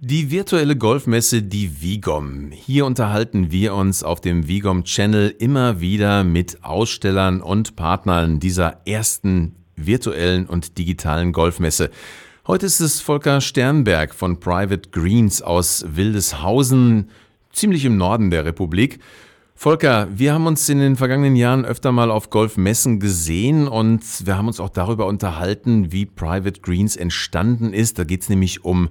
Die virtuelle Golfmesse, die Vigom. Hier unterhalten wir uns auf dem Vigom Channel immer wieder mit Ausstellern und Partnern dieser ersten virtuellen und digitalen Golfmesse. Heute ist es Volker Sternberg von Private Greens aus Wildeshausen, ziemlich im Norden der Republik. Volker, wir haben uns in den vergangenen Jahren öfter mal auf Golfmessen gesehen und wir haben uns auch darüber unterhalten, wie Private Greens entstanden ist. Da geht es nämlich um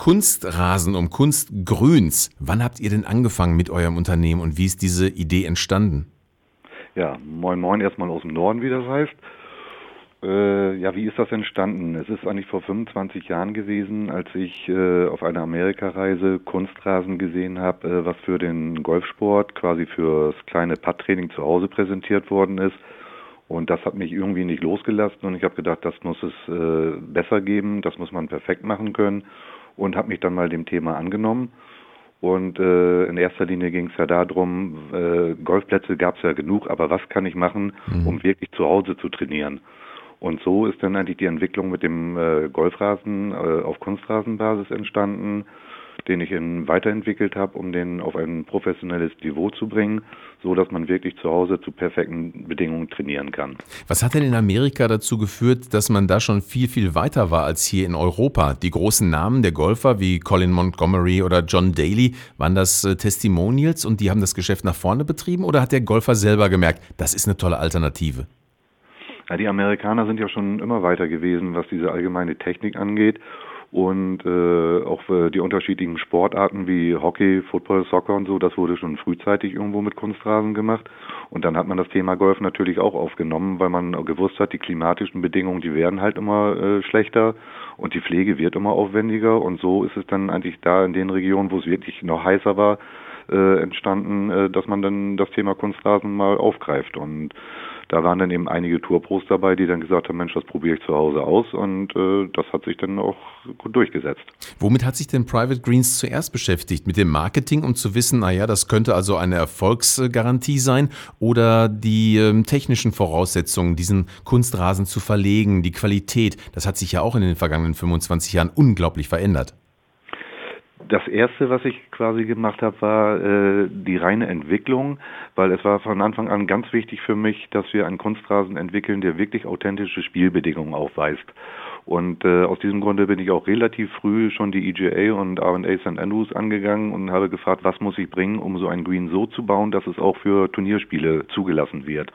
Kunstrasen, um Kunstgrüns. Wann habt ihr denn angefangen mit eurem Unternehmen und wie ist diese Idee entstanden? Ja, moin moin erstmal aus dem Norden, wie das heißt. Äh, ja, wie ist das entstanden? Es ist eigentlich vor 25 Jahren gewesen, als ich äh, auf einer Amerikareise Kunstrasen gesehen habe, äh, was für den Golfsport quasi fürs kleine Putt-Training zu Hause präsentiert worden ist. Und das hat mich irgendwie nicht losgelassen und ich habe gedacht, das muss es äh, besser geben, das muss man perfekt machen können und habe mich dann mal dem Thema angenommen. Und äh, in erster Linie ging es ja darum, äh, Golfplätze gab es ja genug, aber was kann ich machen, mhm. um wirklich zu Hause zu trainieren? Und so ist dann eigentlich die Entwicklung mit dem äh, Golfrasen äh, auf Kunstrasenbasis entstanden den ich in weiterentwickelt habe, um den auf ein professionelles Niveau zu bringen, so dass man wirklich zu Hause zu perfekten Bedingungen trainieren kann. Was hat denn in Amerika dazu geführt, dass man da schon viel, viel weiter war als hier in Europa? Die großen Namen der Golfer wie Colin Montgomery oder John Daly, waren das äh, Testimonials und die haben das Geschäft nach vorne betrieben oder hat der Golfer selber gemerkt, das ist eine tolle Alternative? Ja, die Amerikaner sind ja schon immer weiter gewesen, was diese allgemeine Technik angeht und äh, auch äh, die unterschiedlichen Sportarten wie Hockey, Football, Soccer und so, das wurde schon frühzeitig irgendwo mit Kunstrasen gemacht. Und dann hat man das Thema Golf natürlich auch aufgenommen, weil man gewusst hat, die klimatischen Bedingungen, die werden halt immer äh, schlechter und die Pflege wird immer aufwendiger. Und so ist es dann eigentlich da in den Regionen, wo es wirklich noch heißer war, äh, entstanden, äh, dass man dann das Thema Kunstrasen mal aufgreift. Und da waren dann eben einige Tourpros dabei, die dann gesagt haben, Mensch, das probiere ich zu Hause aus und äh, das hat sich dann auch gut durchgesetzt. Womit hat sich denn Private Greens zuerst beschäftigt? Mit dem Marketing, um zu wissen, naja, das könnte also eine Erfolgsgarantie sein oder die ähm, technischen Voraussetzungen, diesen Kunstrasen zu verlegen, die Qualität, das hat sich ja auch in den vergangenen 25 Jahren unglaublich verändert das erste, was ich quasi gemacht habe, war äh, die reine Entwicklung, weil es war von Anfang an ganz wichtig für mich, dass wir einen Kunstrasen entwickeln, der wirklich authentische Spielbedingungen aufweist. Und äh, aus diesem Grunde bin ich auch relativ früh schon die EGA und R&A St. Andrews angegangen und habe gefragt, was muss ich bringen, um so ein Green so zu bauen, dass es auch für Turnierspiele zugelassen wird.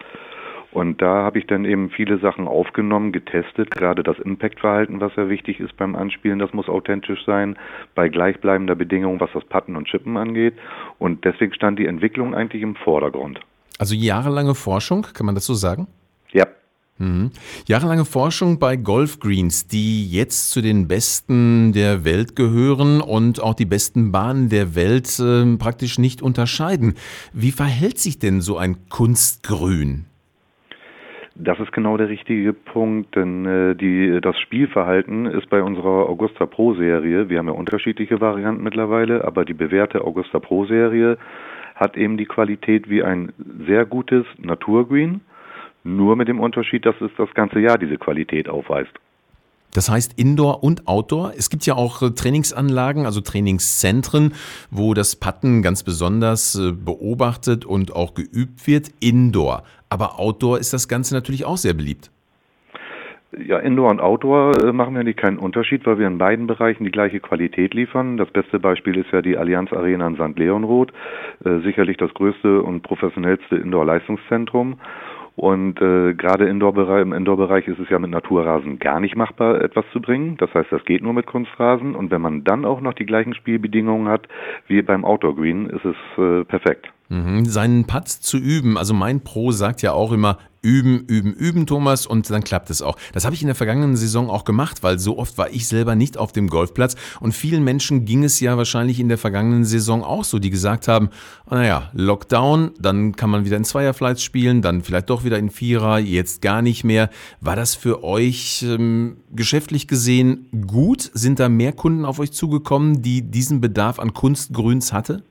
Und da habe ich dann eben viele Sachen aufgenommen, getestet, gerade das Impact-Verhalten, was ja wichtig ist beim Anspielen, das muss authentisch sein, bei gleichbleibender Bedingung, was das Patten und Chippen angeht. Und deswegen stand die Entwicklung eigentlich im Vordergrund. Also jahrelange Forschung, kann man das so sagen? Ja. Mhm. Jahrelange Forschung bei Golfgreens, die jetzt zu den besten der Welt gehören und auch die besten Bahnen der Welt äh, praktisch nicht unterscheiden. Wie verhält sich denn so ein Kunstgrün? Das ist genau der richtige Punkt, denn äh, die, das Spielverhalten ist bei unserer Augusta Pro Serie, wir haben ja unterschiedliche Varianten mittlerweile, aber die bewährte Augusta Pro Serie hat eben die Qualität wie ein sehr gutes Naturgreen, nur mit dem Unterschied, dass es das ganze Jahr diese Qualität aufweist. Das heißt Indoor und Outdoor. Es gibt ja auch äh, Trainingsanlagen, also Trainingszentren, wo das Patten ganz besonders äh, beobachtet und auch geübt wird. Indoor. Aber Outdoor ist das Ganze natürlich auch sehr beliebt. Ja, Indoor und Outdoor äh, machen wir nicht keinen Unterschied, weil wir in beiden Bereichen die gleiche Qualität liefern. Das beste Beispiel ist ja die Allianz Arena in St. Leonroth, äh, sicherlich das größte und professionellste Indoor-Leistungszentrum. Und äh, gerade Indoor im Indoor-Bereich ist es ja mit Naturrasen gar nicht machbar, etwas zu bringen. Das heißt, das geht nur mit Kunstrasen. Und wenn man dann auch noch die gleichen Spielbedingungen hat wie beim Outdoor Green, ist es äh, perfekt. Mhm, seinen Putt zu üben. Also mein Pro sagt ja auch immer, üben, üben, üben, Thomas, und dann klappt es auch. Das habe ich in der vergangenen Saison auch gemacht, weil so oft war ich selber nicht auf dem Golfplatz und vielen Menschen ging es ja wahrscheinlich in der vergangenen Saison auch so, die gesagt haben, naja, Lockdown, dann kann man wieder in Zweierflights spielen, dann vielleicht doch wieder in Vierer, jetzt gar nicht mehr. War das für euch ähm, geschäftlich gesehen gut? Sind da mehr Kunden auf euch zugekommen, die diesen Bedarf an Kunstgrüns hatte?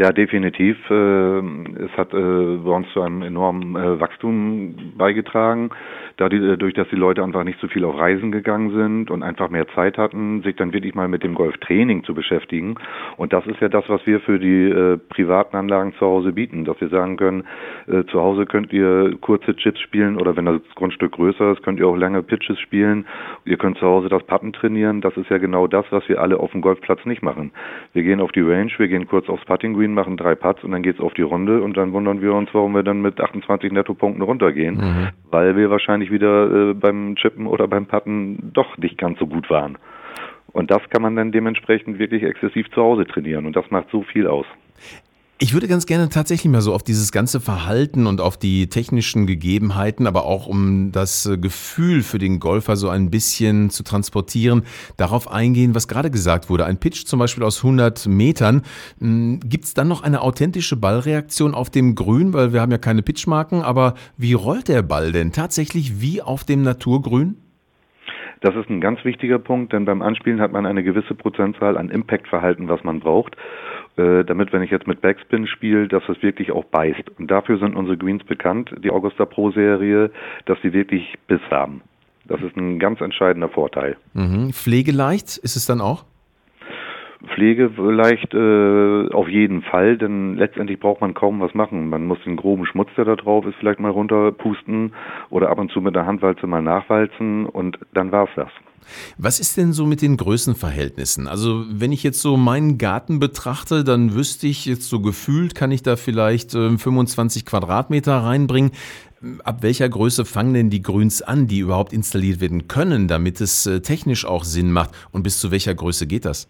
Ja, definitiv. Äh, es hat äh, bei uns zu einem enormen äh, Wachstum beigetragen, dadurch, dass die Leute einfach nicht so viel auf Reisen gegangen sind und einfach mehr Zeit hatten, sich dann wirklich mal mit dem Golftraining zu beschäftigen. Und das ist ja das, was wir für die privaten Anlagen zu Hause bieten, dass wir sagen können, zu Hause könnt ihr kurze Chips spielen oder wenn das Grundstück größer ist, könnt ihr auch lange Pitches spielen. Ihr könnt zu Hause das Putten trainieren. Das ist ja genau das, was wir alle auf dem Golfplatz nicht machen. Wir gehen auf die Range, wir gehen kurz aufs Putting Green, machen drei Putts und dann geht's auf die Runde und dann wundern wir uns, warum wir dann mit 28 Nettopunkten runtergehen, mhm. weil wir wahrscheinlich wieder äh, beim Chippen oder beim Putten doch nicht ganz so gut waren. Und das kann man dann dementsprechend wirklich exzessiv zu Hause trainieren und das macht so viel aus. Ich würde ganz gerne tatsächlich mal so auf dieses ganze Verhalten und auf die technischen Gegebenheiten, aber auch um das äh, Gefühl für den Golfer so ein bisschen zu transportieren, darauf eingehen, was gerade gesagt wurde. Ein Pitch zum Beispiel aus 100 Metern. Hm, Gibt es dann noch eine authentische Ballreaktion auf dem Grün? Weil wir haben ja keine Pitchmarken, aber wie rollt der Ball denn tatsächlich wie auf dem Naturgrün? Das ist ein ganz wichtiger Punkt, denn beim Anspielen hat man eine gewisse Prozentzahl an Impact-Verhalten, was man braucht, äh, damit, wenn ich jetzt mit Backspin spiele, dass es wirklich auch beißt. Und dafür sind unsere Greens bekannt, die Augusta Pro Serie, dass sie wirklich Biss haben. Das ist ein ganz entscheidender Vorteil. Mhm. Pflegeleicht ist es dann auch? Pflege vielleicht äh, auf jeden Fall, denn letztendlich braucht man kaum was machen. Man muss den groben Schmutz, der da drauf ist, vielleicht mal runterpusten oder ab und zu mit der Handwalze mal nachwalzen und dann war's das. Was ist denn so mit den Größenverhältnissen? Also wenn ich jetzt so meinen Garten betrachte, dann wüsste ich jetzt so gefühlt, kann ich da vielleicht äh, 25 Quadratmeter reinbringen. Ab welcher Größe fangen denn die Grüns an, die überhaupt installiert werden können, damit es äh, technisch auch Sinn macht? Und bis zu welcher Größe geht das?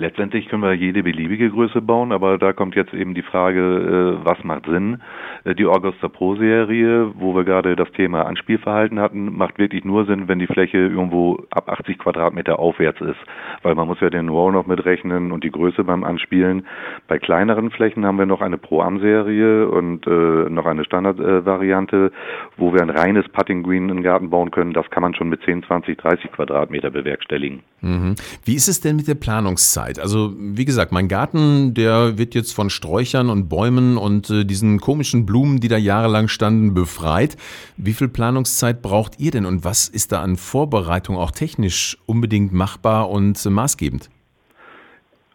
Letztendlich können wir jede beliebige Größe bauen, aber da kommt jetzt eben die Frage, äh, was macht Sinn? Äh, die Augusta Pro Serie, wo wir gerade das Thema Anspielverhalten hatten, macht wirklich nur Sinn, wenn die Fläche irgendwo ab 80 Quadratmeter aufwärts ist, weil man muss ja den Roll noch mitrechnen und die Größe beim Anspielen. Bei kleineren Flächen haben wir noch eine Pro Am Serie und äh, noch eine Standardvariante, äh, wo wir ein reines Putting Green den Garten bauen können. Das kann man schon mit 10, 20, 30 Quadratmeter bewerkstelligen. Mhm. Wie ist es denn mit der Planungszeit? Zeit. Also wie gesagt, mein Garten, der wird jetzt von Sträuchern und Bäumen und äh, diesen komischen Blumen, die da jahrelang standen, befreit. Wie viel Planungszeit braucht ihr denn und was ist da an Vorbereitung auch technisch unbedingt machbar und äh, maßgebend?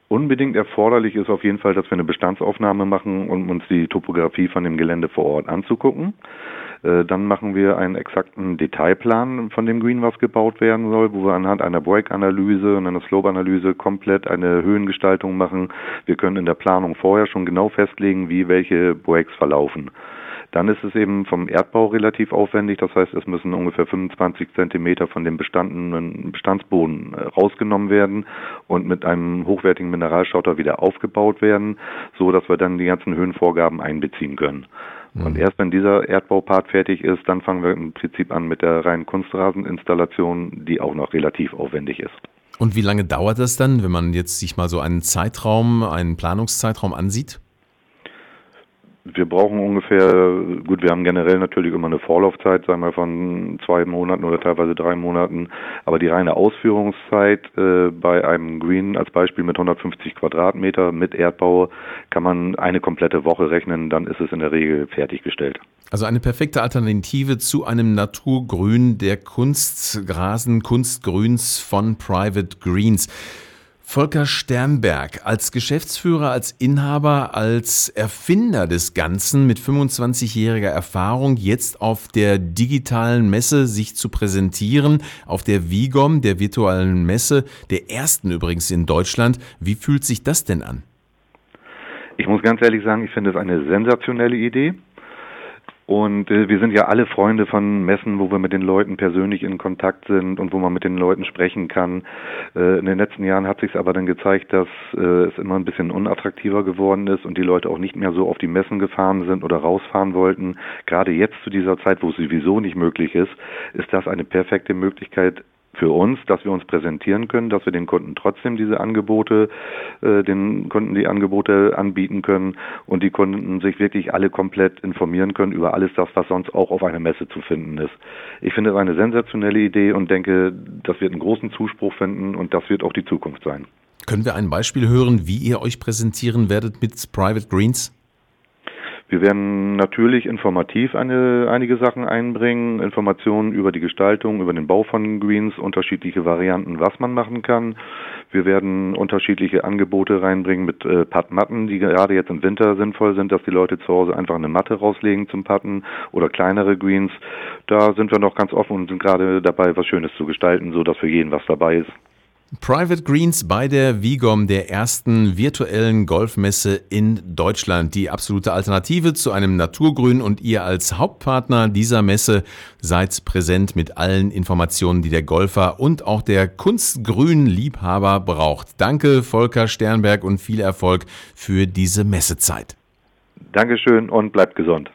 Unbedingt erforderlich ist auf jeden Fall, dass wir eine Bestandsaufnahme machen, um uns die Topografie von dem Gelände vor Ort anzugucken. Äh, dann machen wir einen exakten Detailplan von dem Green, was gebaut werden soll, wo wir anhand einer Break-Analyse und einer Slope-Analyse komplett eine Höhengestaltung machen. Wir können in der Planung vorher schon genau festlegen, wie welche Breaks verlaufen. Dann ist es eben vom Erdbau relativ aufwendig. Das heißt, es müssen ungefähr 25 Zentimeter von dem bestandenen Bestandsboden äh, rausgenommen werden und mit einem hochwertigen Mineralschauter wieder aufgebaut werden, so dass wir dann die ganzen Höhenvorgaben einbeziehen können. Und mhm. erst wenn dieser Erdbaupart fertig ist, dann fangen wir im Prinzip an mit der reinen Kunstraseninstallation, die auch noch relativ aufwendig ist. Und wie lange dauert das dann, wenn man jetzt sich mal so einen Zeitraum, einen Planungszeitraum ansieht? Wir brauchen ungefähr, gut, wir haben generell natürlich immer eine Vorlaufzeit, sagen wir von zwei Monaten oder teilweise drei Monaten, aber die reine Ausführungszeit äh, bei einem Green als Beispiel mit 150 Quadratmeter mit Erdbau kann man eine komplette Woche rechnen, dann ist es in der Regel fertiggestellt. Also eine perfekte Alternative zu einem Naturgrün der Kunstgrasen, Kunstgrüns von Private Greens. Volker Sternberg als Geschäftsführer, als Inhaber, als Erfinder des Ganzen mit 25-jähriger Erfahrung jetzt auf der digitalen Messe sich zu präsentieren, auf der Vigom, der virtuellen Messe, der ersten übrigens in Deutschland. Wie fühlt sich das denn an? Ich muss ganz ehrlich sagen, ich finde es eine sensationelle Idee. Und äh, wir sind ja alle Freunde von Messen, wo wir mit den Leuten persönlich in Kontakt sind und wo man mit den Leuten sprechen kann. Äh, in den letzten Jahren hat sich aber dann gezeigt, dass äh, es immer ein bisschen unattraktiver geworden ist und die Leute auch nicht mehr so auf die Messen gefahren sind oder rausfahren wollten. Gerade jetzt zu dieser Zeit, wo es sowieso nicht möglich ist, ist das eine perfekte Möglichkeit, für uns, dass wir uns präsentieren können, dass wir den Kunden trotzdem diese Angebote, äh, den Kunden die Angebote anbieten können und die Kunden sich wirklich alle komplett informieren können über alles das, was sonst auch auf einer Messe zu finden ist. Ich finde es eine sensationelle Idee und denke, das wird einen großen Zuspruch finden und das wird auch die Zukunft sein. Können wir ein Beispiel hören, wie ihr euch präsentieren werdet mit Private Greens? Wir werden natürlich informativ eine, einige Sachen einbringen, Informationen über die Gestaltung, über den Bau von Greens, unterschiedliche Varianten, was man machen kann. Wir werden unterschiedliche Angebote reinbringen mit äh, Puttmatten, die gerade jetzt im Winter sinnvoll sind, dass die Leute zu Hause einfach eine Matte rauslegen zum Putten oder kleinere Greens. Da sind wir noch ganz offen und sind gerade dabei, was Schönes zu gestalten, so dass für jeden was dabei ist. Private Greens bei der Vigom, der ersten virtuellen Golfmesse in Deutschland. Die absolute Alternative zu einem Naturgrün und ihr als Hauptpartner dieser Messe seid präsent mit allen Informationen, die der Golfer und auch der Kunstgrün-Liebhaber braucht. Danke, Volker Sternberg, und viel Erfolg für diese Messezeit. Dankeschön und bleibt gesund.